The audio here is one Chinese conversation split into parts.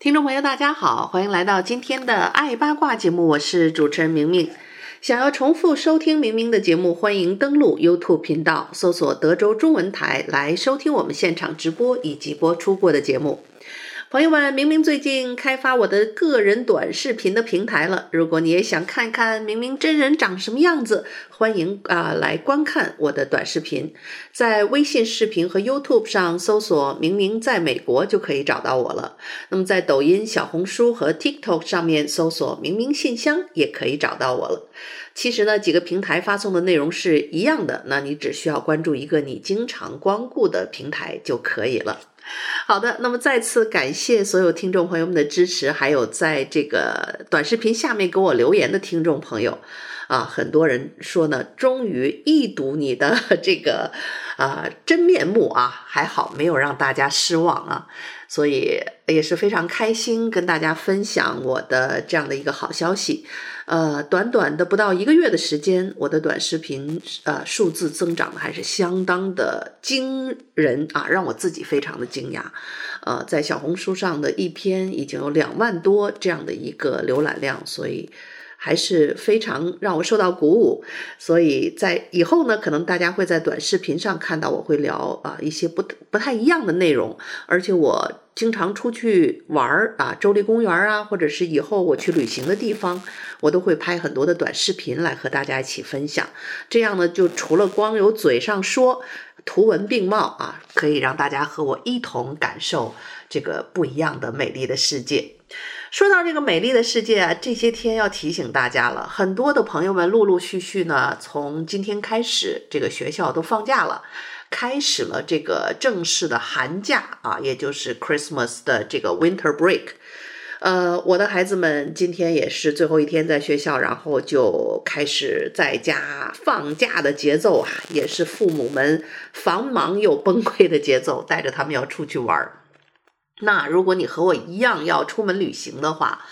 听众朋友，大家好，欢迎来到今天的爱八卦节目，我是主持人明明。想要重复收听明明的节目，欢迎登录 YouTube 频道，搜索德州中文台来收听我们现场直播以及播出过的节目。朋友们，明明最近开发我的个人短视频的平台了。如果你也想看看明明真人长什么样子，欢迎啊、来观看我的短视频。在微信视频和 YouTube 上搜索“明明在美国”就可以找到我了。那么在抖音、小红书和 TikTok 上面搜索“明明信箱”也可以找到我了。其实呢，几个平台发送的内容是一样的，那你只需要关注一个你经常光顾的平台就可以了。好的，那么再次感谢所有听众朋友们的支持，还有在这个短视频下面给我留言的听众朋友，啊，很多人说呢，终于一睹你的 这个啊真面目啊，还好没有让大家失望啊。所以也是非常开心跟大家分享我的这样的一个好消息，呃，短短的不到一个月的时间，我的短视频呃数字增长的还是相当的惊人啊，让我自己非常的惊讶，呃，在小红书上的一篇已经有两万多这样的一个浏览量，所以。还是非常让我受到鼓舞，所以在以后呢，可能大家会在短视频上看到我会聊啊一些不不太一样的内容，而且我经常出去玩儿啊，州立公园啊，或者是以后我去旅行的地方，我都会拍很多的短视频来和大家一起分享。这样呢，就除了光有嘴上说，图文并茂啊，可以让大家和我一同感受这个不一样的美丽的世界。说到这个美丽的世界啊，这些天要提醒大家了，很多的朋友们陆陆续续呢，从今天开始，这个学校都放假了，开始了这个正式的寒假啊，也就是 Christmas 的这个 Winter Break。呃，我的孩子们今天也是最后一天在学校，然后就开始在家放假的节奏啊，也是父母们繁忙又崩溃的节奏，带着他们要出去玩儿。那如果你和我一样要出门旅行的话，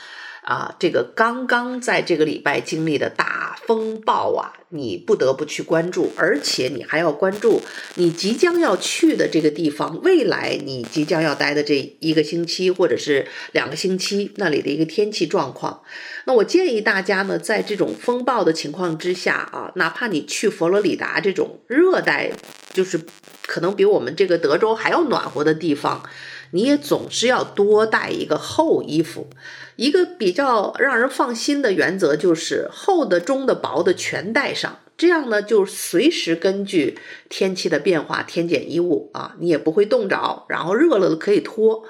啊，这个刚刚在这个礼拜经历的大风暴啊，你不得不去关注，而且你还要关注你即将要去的这个地方，未来你即将要待的这一个星期或者是两个星期那里的一个天气状况。那我建议大家呢，在这种风暴的情况之下啊，哪怕你去佛罗里达这种热带，就是可能比我们这个德州还要暖和的地方。你也总是要多带一个厚衣服，一个比较让人放心的原则就是厚的、中的、薄的全带上，这样呢就随时根据天气的变化添减衣物啊，你也不会冻着，然后热了可以脱，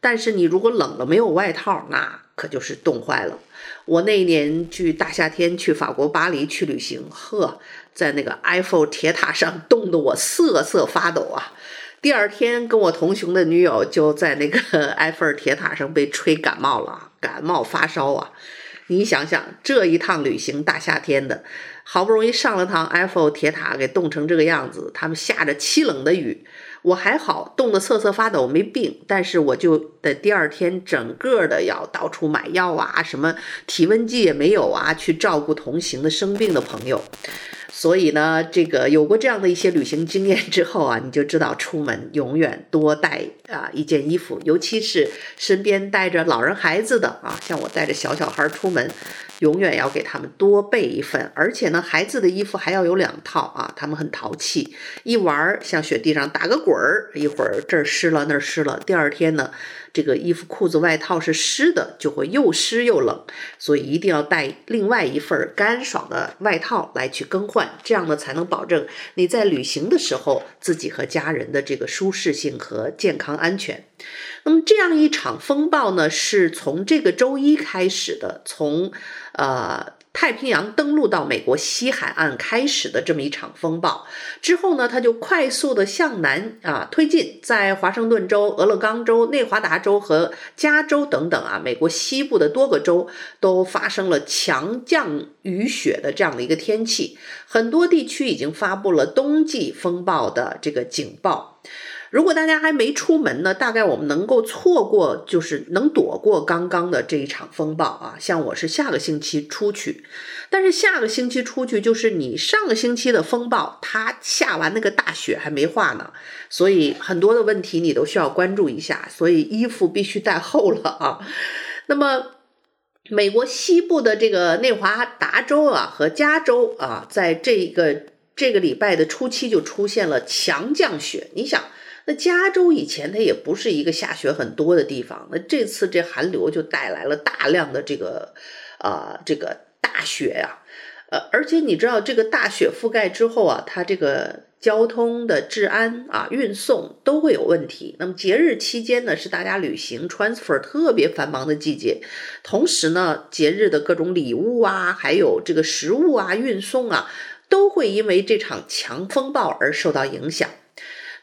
但是你如果冷了没有外套，那可就是冻坏了。我那一年去大夏天去法国巴黎去旅行，呵，在那个埃菲尔铁塔上冻得我瑟瑟发抖啊。第二天，跟我同行的女友就在那个埃菲尔铁塔上被吹感冒了，感冒发烧啊！你想想，这一趟旅行大夏天的，好不容易上了趟埃菲尔铁塔，给冻成这个样子。他们下着凄冷的雨，我还好，冻得瑟瑟发抖，没病。但是我就的第二天，整个的要到处买药啊，什么体温计也没有啊，去照顾同行的生病的朋友。所以呢，这个有过这样的一些旅行经验之后啊，你就知道出门永远多带啊一件衣服，尤其是身边带着老人孩子的啊，像我带着小小孩出门，永远要给他们多备一份。而且呢，孩子的衣服还要有两套啊，他们很淘气，一玩像雪地上打个滚儿，一会儿这儿湿了那儿湿了，第二天呢。这个衣服、裤子、外套是湿的，就会又湿又冷，所以一定要带另外一份干爽的外套来去更换，这样呢才能保证你在旅行的时候自己和家人的这个舒适性和健康安全。那么这样一场风暴呢，是从这个周一开始的，从呃太平洋登陆到美国西海岸开始的这么一场风暴之后呢，它就快速的向南啊推进，在华盛顿州、俄勒冈州、内华达州和加州等等啊，美国西部的多个州都发生了强降雨雪的这样的一个天气，很多地区已经发布了冬季风暴的这个警报。如果大家还没出门呢，大概我们能够错过，就是能躲过刚刚的这一场风暴啊。像我是下个星期出去，但是下个星期出去就是你上个星期的风暴，它下完那个大雪还没化呢，所以很多的问题你都需要关注一下，所以衣服必须带厚了啊。那么，美国西部的这个内华达州啊和加州啊，在这个这个礼拜的初期就出现了强降雪，你想。那加州以前它也不是一个下雪很多的地方，那这次这寒流就带来了大量的这个，啊、呃，这个大雪呀、呃，而且你知道这个大雪覆盖之后啊，它这个交通的治安啊、运送都会有问题。那么节日期间呢，是大家旅行 transfer 特别繁忙的季节，同时呢，节日的各种礼物啊，还有这个食物啊，运送啊，都会因为这场强风暴而受到影响。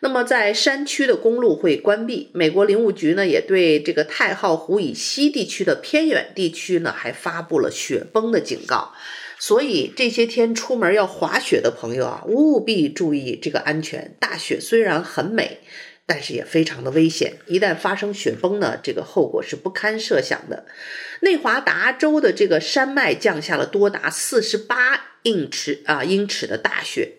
那么，在山区的公路会关闭。美国林务局呢，也对这个太浩湖以西地区的偏远地区呢，还发布了雪崩的警告。所以这些天出门要滑雪的朋友啊，务必注意这个安全。大雪虽然很美，但是也非常的危险。一旦发生雪崩呢，这个后果是不堪设想的。内华达州的这个山脉降下了多达四十八英尺啊英尺的大雪。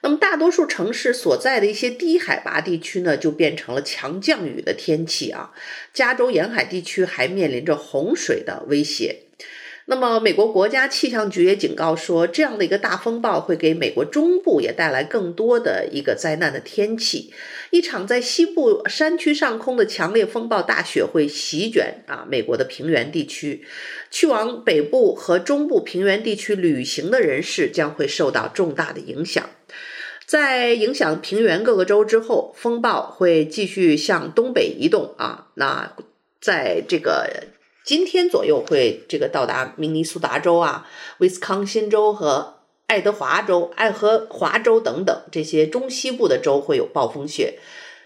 那么大多数城市所在的一些低海拔地区呢，就变成了强降雨的天气啊。加州沿海地区还面临着洪水的威胁。那么美国国家气象局也警告说，这样的一个大风暴会给美国中部也带来更多的一个灾难的天气。一场在西部山区上空的强烈风暴大雪会席卷啊美国的平原地区，去往北部和中部平原地区旅行的人士将会受到重大的影响。在影响平原各个州之后，风暴会继续向东北移动啊。那在这个今天左右会这个到达明尼苏达州啊、威斯康辛州和爱德华州、爱荷华州等等这些中西部的州会有暴风雪。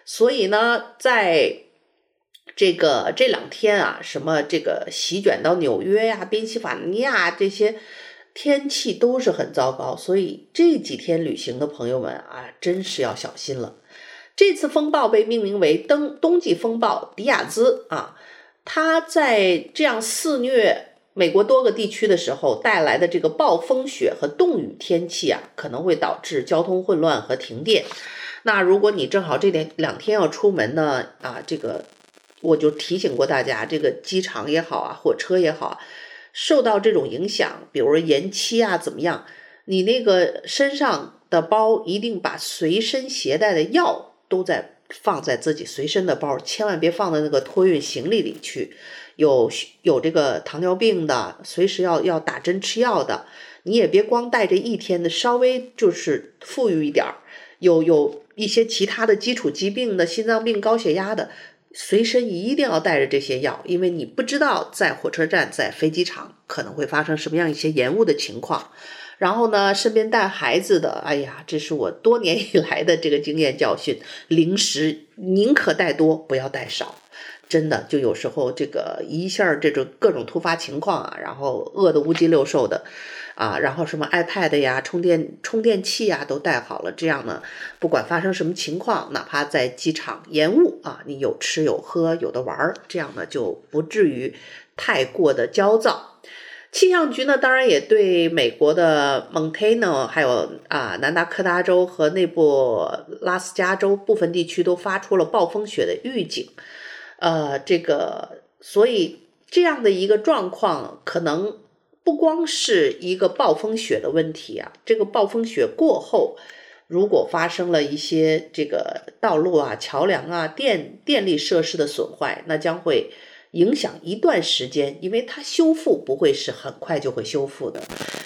所以呢，在这个这两天啊，什么这个席卷到纽约呀、宾夕法尼亚这些。天气都是很糟糕，所以这几天旅行的朋友们啊，真是要小心了。这次风暴被命名为“冬冬季风暴迪亚兹”啊，它在这样肆虐美国多个地区的时候带来的这个暴风雪和冻雨天气啊，可能会导致交通混乱和停电。那如果你正好这两两天要出门呢，啊，这个我就提醒过大家，这个机场也好啊，火车也好。受到这种影响，比如说延期啊，怎么样？你那个身上的包一定把随身携带的药都在放在自己随身的包，千万别放在那个托运行李里去。有有这个糖尿病的，随时要要打针吃药的，你也别光带着一天的，稍微就是富裕一点儿。有有一些其他的基础疾病的，心脏病、高血压的。随身一定要带着这些药，因为你不知道在火车站、在飞机场可能会发生什么样一些延误的情况。然后呢，身边带孩子的，哎呀，这是我多年以来的这个经验教训：零食宁可带多，不要带少。真的，就有时候这个一下这种各种突发情况啊，然后饿得五鸡六兽的。啊，然后什么 iPad 呀、充电充电器呀都带好了，这样呢，不管发生什么情况，哪怕在机场延误啊，你有吃有喝有的玩儿，这样呢就不至于太过的焦躁。气象局呢，当然也对美国的蒙特娄还有啊南达科他州和内布拉斯加州部分地区都发出了暴风雪的预警。呃，这个所以这样的一个状况可能。不光是一个暴风雪的问题啊，这个暴风雪过后，如果发生了一些这个道路啊、桥梁啊、电电力设施的损坏，那将会影响一段时间，因为它修复不会是很快就会修复的。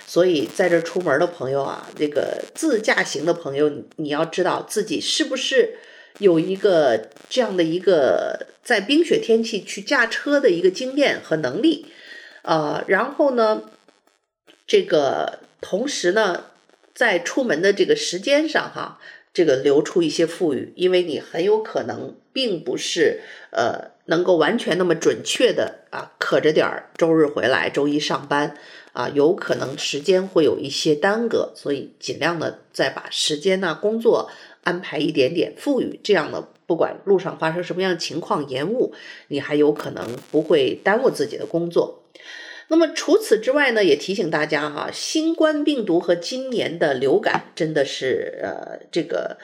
所以在这出门的朋友啊，这个自驾行的朋友，你要知道自己是不是有一个这样的一个在冰雪天气去驾车的一个经验和能力。呃，然后呢，这个同时呢，在出门的这个时间上哈，这个留出一些富裕，因为你很有可能并不是呃能够完全那么准确的啊，可着点儿周日回来，周一上班啊，有可能时间会有一些耽搁，所以尽量的再把时间呢、工作安排一点点富裕，这样呢，不管路上发生什么样的情况延误，你还有可能不会耽误自己的工作。那么除此之外呢，也提醒大家哈，新冠病毒和今年的流感真的是呃，这个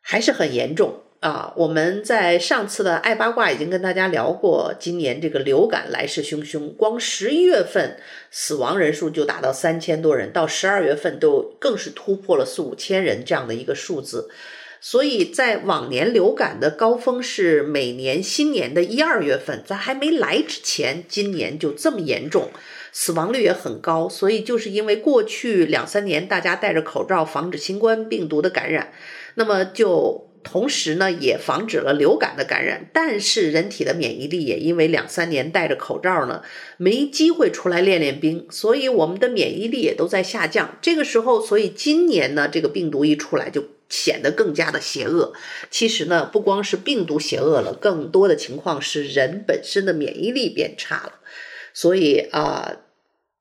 还是很严重啊。我们在上次的爱八卦已经跟大家聊过，今年这个流感来势汹汹，光十一月份死亡人数就达到三千多人，到十二月份都更是突破了四五千人这样的一个数字。所以在往年流感的高峰是每年新年的一二月份，在还没来之前，今年就这么严重，死亡率也很高。所以就是因为过去两三年大家戴着口罩防止新冠病毒的感染，那么就同时呢也防止了流感的感染。但是人体的免疫力也因为两三年戴着口罩呢，没机会出来练练兵，所以我们的免疫力也都在下降。这个时候，所以今年呢这个病毒一出来就。显得更加的邪恶。其实呢，不光是病毒邪恶了，更多的情况是人本身的免疫力变差了。所以啊、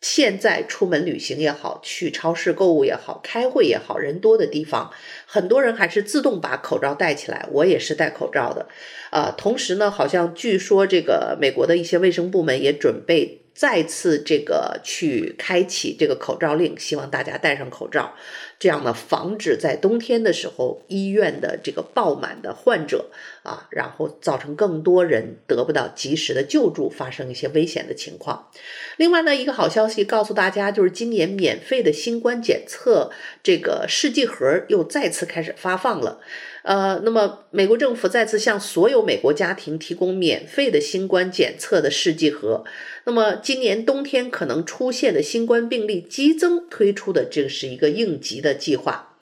现在出门旅行也好，去超市购物也好，开会也好，人多的地方，很多人还是自动把口罩戴起来。我也是戴口罩的。啊、同时呢，好像据说这个美国的一些卫生部门也准备。再次这个去开启这个口罩令，希望大家戴上口罩，这样呢，防止在冬天的时候医院的这个爆满的患者啊，然后造成更多人得不到及时的救助，发生一些危险的情况。另外呢，一个好消息告诉大家，就是今年免费的新冠检测这个试剂盒又再次开始发放了。呃，那么美国政府再次向所有美国家庭提供免费的新冠检测的试剂盒。那么今年冬天可能出现的新冠病例激增推出的这是一个应急的计划。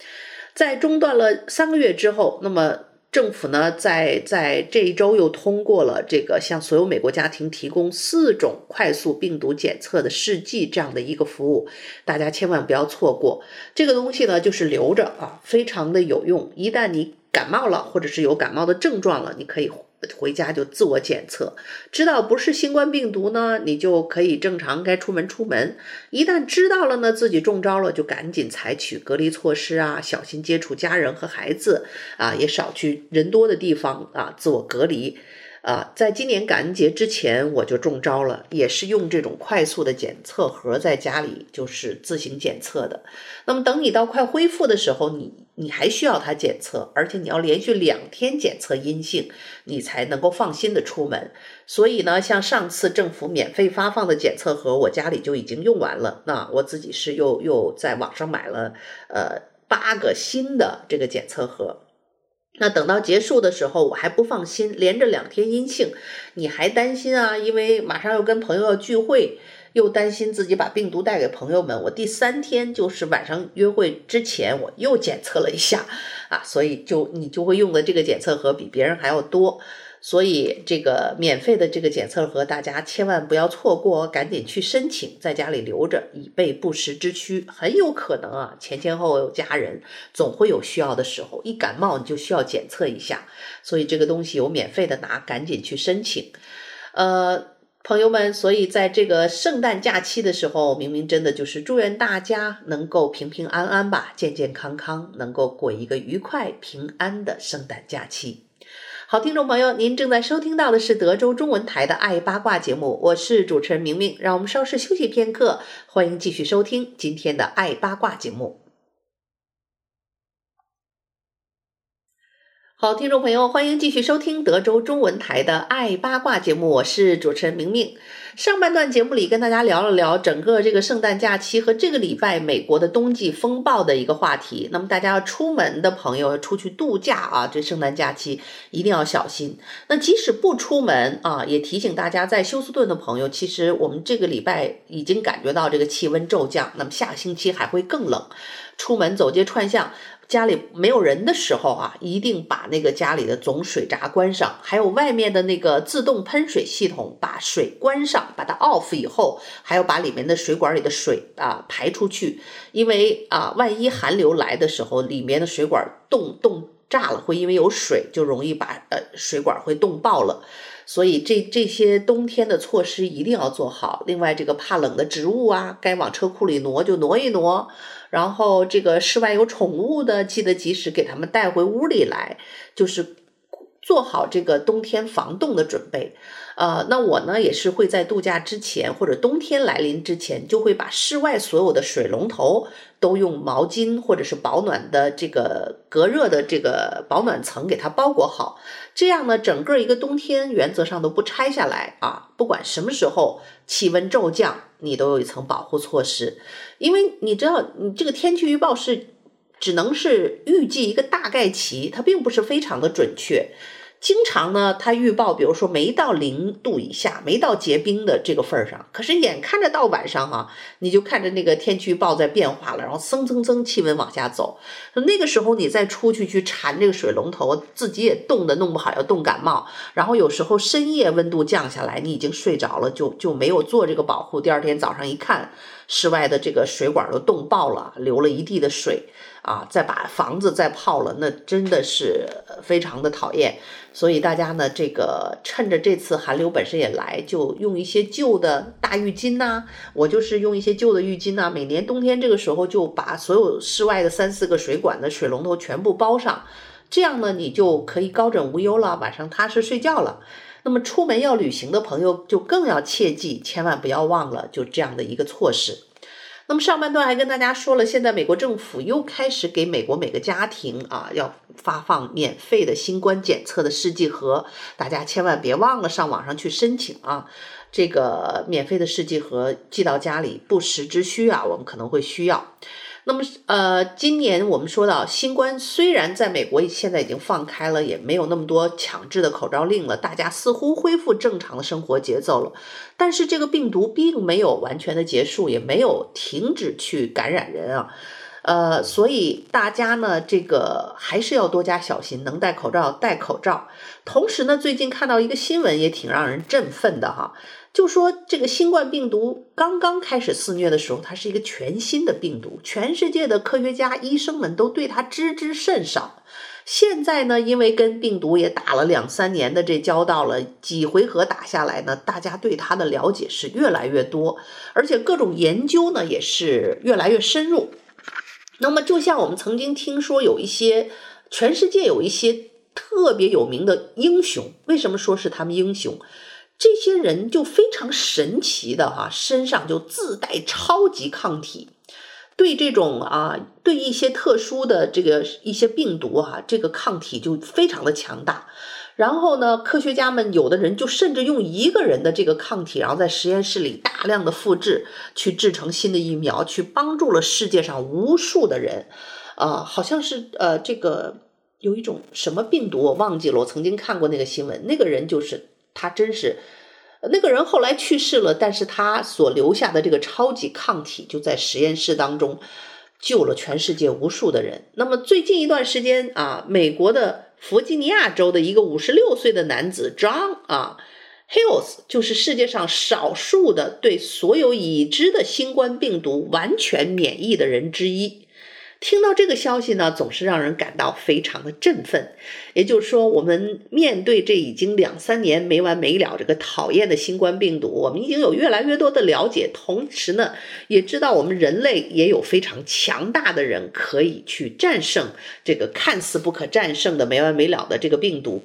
在中断了三个月之后，那么政府呢，在在这一周又通过了这个向所有美国家庭提供四种快速病毒检测的试剂这样的一个服务，大家千万不要错过。这个东西呢，就是留着啊，非常的有用。一旦你感冒了，或者是有感冒的症状了，你可以回家就自我检测，知道不是新冠病毒呢，你就可以正常该出门出门。一旦知道了呢，自己中招了，就赶紧采取隔离措施啊，小心接触家人和孩子啊，也少去人多的地方啊，自我隔离。啊，在今年感恩节之前我就中招了，也是用这种快速的检测盒在家里就是自行检测的。那么等你到快恢复的时候，你你还需要它检测，而且你要连续两天检测阴性，你才能够放心的出门。所以呢，像上次政府免费发放的检测盒，我家里就已经用完了。那我自己是又又在网上买了呃八个新的这个检测盒。那等到结束的时候，我还不放心，连着两天阴性，你还担心啊？因为马上要跟朋友要聚会，又担心自己把病毒带给朋友们。我第三天就是晚上约会之前，我又检测了一下，啊，所以就你就会用的这个检测盒比别人还要多。所以这个免费的这个检测盒，大家千万不要错过，赶紧去申请，在家里留着，以备不时之需。很有可能啊，前前后后家人，总会有需要的时候。一感冒你就需要检测一下，所以这个东西有免费的拿，赶紧去申请。呃，朋友们，所以在这个圣诞假期的时候，明明真的就是祝愿大家能够平平安安吧，健健康康，能够过一个愉快平安的圣诞假期。好，听众朋友，您正在收听到的是德州中文台的《爱八卦》节目，我是主持人明明。让我们稍事休息片刻，欢迎继续收听今天的《爱八卦》节目。好，听众朋友，欢迎继续收听德州中文台的《爱八卦》节目，我是主持人明明。上半段节目里跟大家聊了聊整个这个圣诞假期和这个礼拜美国的冬季风暴的一个话题。那么大家要出门的朋友出去度假啊，这圣诞假期一定要小心。那即使不出门啊，也提醒大家在休斯顿的朋友，其实我们这个礼拜已经感觉到这个气温骤降，那么下个星期还会更冷。出门走街串巷，家里没有人的时候啊，一定把那个家里的总水闸关上，还有外面的那个自动喷水系统，把水关上，把它 off 以后，还要把里面的水管里的水啊排出去，因为啊，万一寒流来的时候，里面的水管冻冻炸了，会因为有水就容易把呃水管会冻爆了。所以这这些冬天的措施一定要做好。另外，这个怕冷的植物啊，该往车库里挪就挪一挪。然后，这个室外有宠物的，记得及时给他们带回屋里来，就是做好这个冬天防冻的准备。呃，那我呢也是会在度假之前或者冬天来临之前，就会把室外所有的水龙头都用毛巾或者是保暖的这个隔热的这个保暖层给它包裹好。这样呢，整个一个冬天原则上都不拆下来啊，不管什么时候气温骤降，你都有一层保护措施。因为你知道，你这个天气预报是只能是预计一个大概齐，它并不是非常的准确。经常呢，它预报，比如说没到零度以下，没到结冰的这个份儿上。可是眼看着到晚上哈、你就看着那个天气预报在变化了，然后蹭蹭蹭气温往下走。那个时候你再出去去缠这个水龙头，自己也冻得弄不好，要冻感冒。然后有时候深夜温度降下来，你已经睡着了，就就没有做这个保护。第二天早上一看，室外的这个水管都冻爆了，流了一地的水。啊，再把房子再泡了，那真的是非常的讨厌。所以大家呢，这个趁着这次寒流本身也来，就用一些旧的大浴巾呐、我就是用一些旧的浴巾呐、每年冬天这个时候就把所有室外的三四个水管的水龙头全部包上，这样呢，你就可以高枕无忧了，晚上踏实睡觉了。那么出门要旅行的朋友就更要切记，千万不要忘了就这样的一个措施。那么上半段还跟大家说了，现在美国政府又开始给美国每个家庭啊要发放免费的新冠检测的试剂盒，大家千万别忘了上网上去申请啊，这个免费的试剂盒寄到家里不时之需啊，我们可能会需要。那么，呃，今年我们说到新冠，虽然在美国现在已经放开了，也没有那么多强制的口罩令了，大家似乎恢复正常的生活节奏了。但是这个病毒并没有完全的结束，也没有停止去感染人啊。呃，所以大家呢，这个还是要多加小心，能戴口罩戴口罩。同时呢，最近看到一个新闻也挺让人振奋的哈。就说这个新冠病毒刚刚开始肆虐的时候，它是一个全新的病毒，全世界的科学家、医生们都对它知之甚少。现在呢，因为跟病毒也打了两三年的这交道了，几回合打下来呢，大家对它的了解是越来越多，而且各种研究呢也是越来越深入。那么，就像我们曾经听说有一些全世界有一些特别有名的英雄，为什么说是他们英雄？这些人就非常神奇的哈，身上就自带超级抗体，对这种啊，对一些特殊的这个一些病毒哈，这个抗体就非常的强大。然后呢，科学家们有的人就甚至用一个人的这个抗体，然后在实验室里大量的复制，去制成新的疫苗，去帮助了世界上无数的人。啊，好像是呃，这个有一种什么病毒我忘记了，我曾经看过那个新闻，那个人就是。他真是，那个人后来去世了，但是他所留下的这个超级抗体就在实验室当中救了全世界无数的人。那么最近一段时间啊，美国的弗吉尼亚州的一个五十六岁的男子 John 啊 Hills，就是世界上少数的对所有已知的新冠病毒完全免疫的人之一。听到这个消息呢，总是让人感到非常的振奋。也就是说，我们面对这已经两三年没完没了这个讨厌的新冠病毒，我们已经有越来越多的了解，同时呢，也知道我们人类也有非常强大的人可以去战胜这个看似不可战胜的没完没了的这个病毒。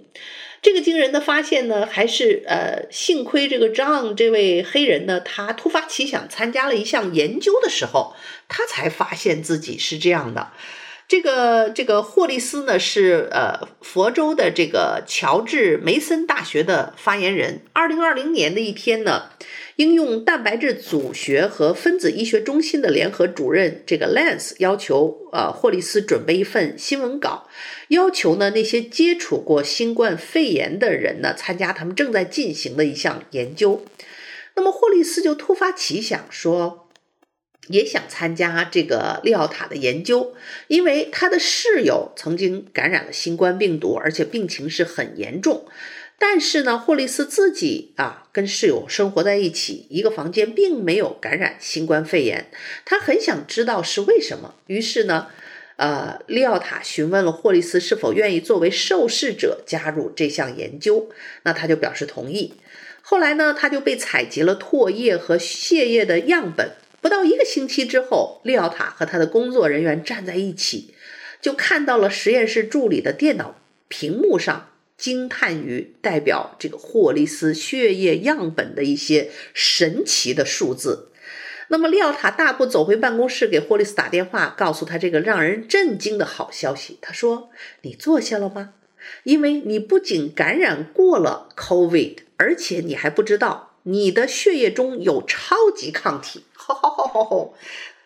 这个惊人的发现呢，还是呃，幸亏这个 John 这位黑人呢，他突发奇想参加了一项研究的时候，他才发现自己是这样的。这个这个霍利斯呢，是呃佛州的这个乔治梅森大学的发言人。二零二零年的一天呢。应用蛋白质组学和分子医学中心的联合主任这个 Lance 要求，呃，霍利斯准备一份新闻稿，要求呢那些接触过新冠肺炎的人呢参加他们正在进行的一项研究。那么霍利斯就突发奇想说，也想参加这个利奥塔的研究，因为他的室友曾经感染了新冠病毒，而且病情是很严重。但是呢，霍利斯自己啊，跟室友生活在一起，一个房间，并没有感染新冠肺炎。他很想知道是为什么，于是呢，呃，利奥塔询问了霍利斯是否愿意作为受试者加入这项研究，那他就表示同意。后来呢，他就被采集了唾液和血液的样本。不到一个星期之后，利奥塔和他的工作人员站在一起，就看到了实验室助理的电脑屏幕上。惊叹于代表这个霍利斯血液样本的一些神奇的数字。那么利奥塔大步走回办公室，给霍利斯打电话，告诉他这个让人震惊的好消息。他说：“你坐下了吗？因为你不仅感染过了 COVID，而且你还不知道你的血液中有超级抗体。”吼吼吼吼吼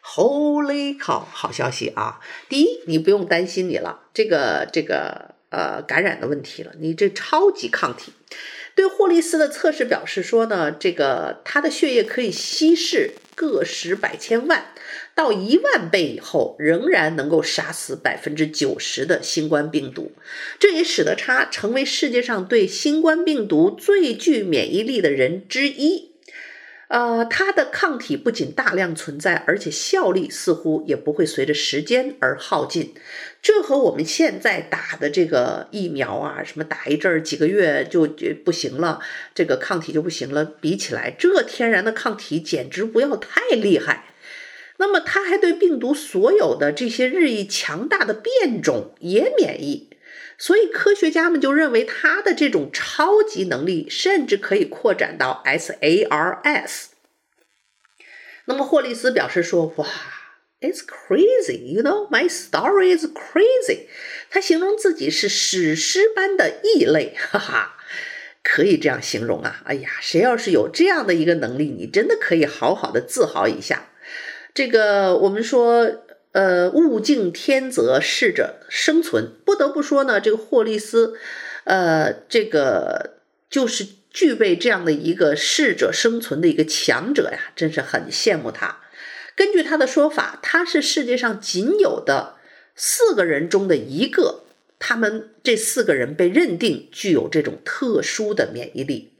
！Holy cow！好消息啊！第一，你不用担心你了。这个这个。呃，感染的问题了。你这超级抗体，对霍利斯的测试表示说呢，这个他的血液可以稀释个十百千万到一万倍以后，仍然能够杀死百分之九十的新冠病毒。这也使得他成为世界上对新冠病毒最具免疫力的人之一。呃，它的抗体不仅大量存在，而且效力似乎也不会随着时间而耗尽。这和我们现在打的这个疫苗啊，什么打一阵儿几个月就就不行了，这个抗体就不行了，比起来，这天然的抗体简直不要太厉害。那么，它还对病毒所有的这些日益强大的变种也免疫。所以科学家们就认为，他的这种超级能力甚至可以扩展到 SARS。那么霍利斯表示说：“哇，It's crazy, you know, my story is crazy。”他形容自己是史诗般的异类，哈哈，可以这样形容啊！哎呀，谁要是有这样的一个能力，你真的可以好好的自豪一下。这个我们说。呃，物竞天择，适者生存。不得不说呢，这个霍利斯，呃，这个就是具备这样的一个适者生存的一个强者呀，真是很羡慕他。根据他的说法，他是世界上仅有的四个人中的一个，他们这四个人被认定具有这种特殊的免疫力。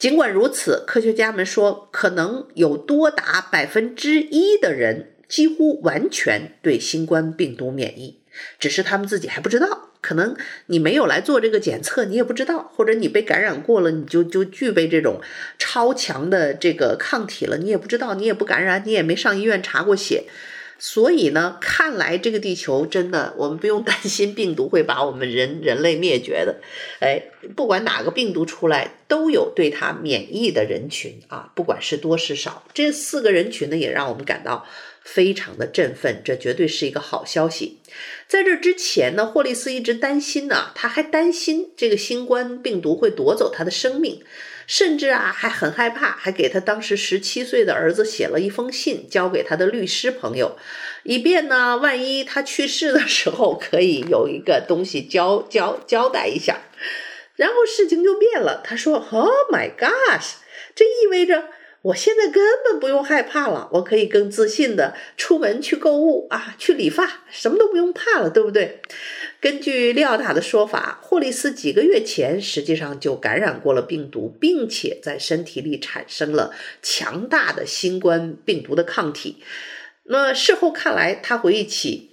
尽管如此，科学家们说，可能有多达百分之一的人。几乎完全对新冠病毒免疫，只是他们自己还不知道。可能你没有来做这个检测，你也不知道；或者你被感染过了，你就就具备这种超强的这个抗体了，你也不知道，你也不感染，你也没上医院查过血。所以呢，看来这个地球真的，我们不用担心病毒会把我们人人类灭绝的。哎，不管哪个病毒出来，都有对它免疫的人群啊，不管是多是少。这四个人群呢，也让我们感到。非常的振奋，这绝对是一个好消息。在这之前呢，霍利斯一直担心呢，他还担心这个新冠病毒会夺走他的生命，甚至啊还很害怕，还给他当时十七岁的儿子写了一封信，交给他的律师朋友，以便呢，万一他去世的时候可以有一个东西交交交代一下。然后事情就变了，他说：“Oh my gosh，这意味着。”我现在根本不用害怕了，我可以更自信的出门去购物啊，去理发，什么都不用怕了，对不对？根据利奥塔的说法，霍利斯几个月前实际上就感染过了病毒，并且在身体里产生了强大的新冠病毒的抗体。那事后看来，他回忆起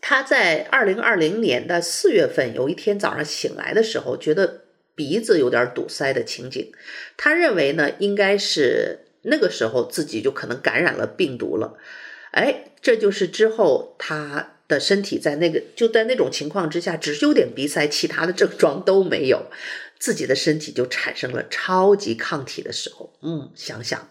他在二零二零年的四月份有一天早上醒来的时候，觉得。鼻子有点堵塞的情景，他认为呢，应该是那个时候自己就可能感染了病毒了。哎，这就是之后他的身体在那个就在那种情况之下，只是有点鼻塞，其他的症状都没有，自己的身体就产生了超级抗体的时候。嗯，想想。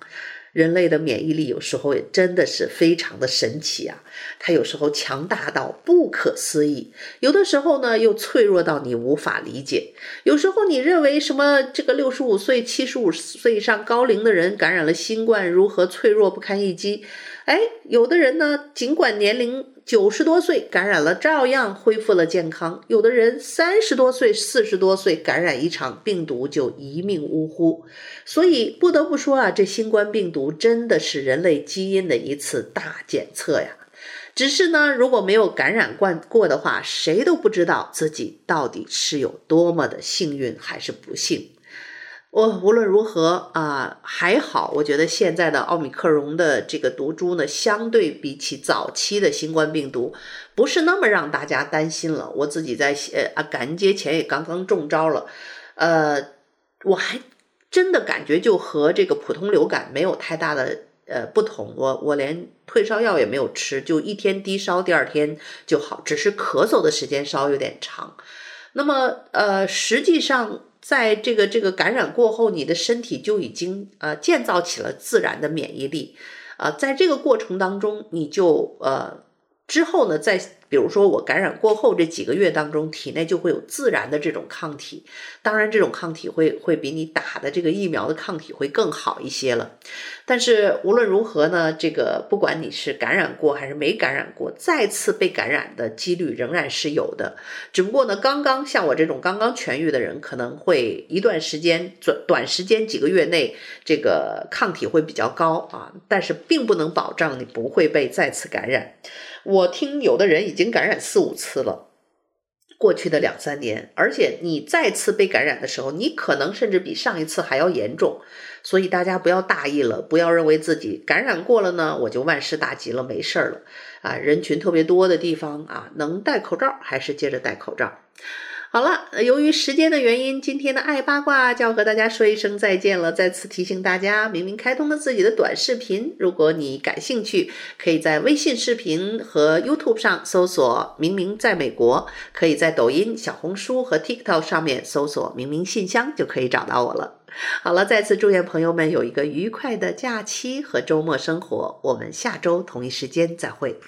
人类的免疫力有时候也真的是非常的神奇啊，它有时候强大到不可思议，有的时候呢又脆弱到你无法理解。有时候你认为什么这个六十五岁、七十五岁以上高龄的人感染了新冠如何脆弱不堪一击？哎，有的人呢，尽管年龄九十多岁感染了，照样恢复了健康；有的人三十多岁、四十多岁感染一场病毒就一命呜呼。所以不得不说啊，这新冠病毒真的是人类基因的一次大检测呀。只是呢，如果没有感染过的话，谁都不知道自己到底是有多么的幸运还是不幸。我无论如何啊、还好，我觉得现在的奥密克戎的这个毒株呢，相对比起早期的新冠病毒，不是那么让大家担心了。我自己在呃啊感恩节前也刚刚中招了，呃，我还真的感觉就和这个普通流感没有太大的。呃，不同，我我连退烧药也没有吃，就一天低烧，第二天就好，只是咳嗽的时间稍有点长。那么，呃，实际上在这个这个感染过后，你的身体就已经呃建造起了自然的免疫力，啊、呃，在这个过程当中，你就呃之后呢，在比如说我感染过后这几个月当中，体内就会有自然的这种抗体，当然这种抗体会会比你打的这个疫苗的抗体会更好一些了。但是无论如何呢，这个不管你是感染过还是没感染过，再次被感染的几率仍然是有的。只不过呢，刚刚像我这种刚刚痊愈的人，可能会一段时间短短时间几个月内，这个抗体会比较高啊，但是并不能保障你不会被再次感染。我听有的人已经感染四五次了。过去的两三年，而且你再次被感染的时候，你可能甚至比上一次还要严重，所以大家不要大意了，不要认为自己感染过了呢，我就万事大吉了，没事儿了啊！人群特别多的地方啊，能戴口罩还是接着戴口罩。好了，由于时间的原因，今天的爱八卦就要和大家说一声再见了。再次提醒大家，明明开通了自己的短视频，如果你感兴趣，可以在微信视频和 YouTube 上搜索“明明在美国”，可以在抖音、小红书和 TikTok 上面搜索“明明信箱”就可以找到我了。好了，再次祝愿朋友们有一个愉快的假期和周末生活，我们下周同一时间再会。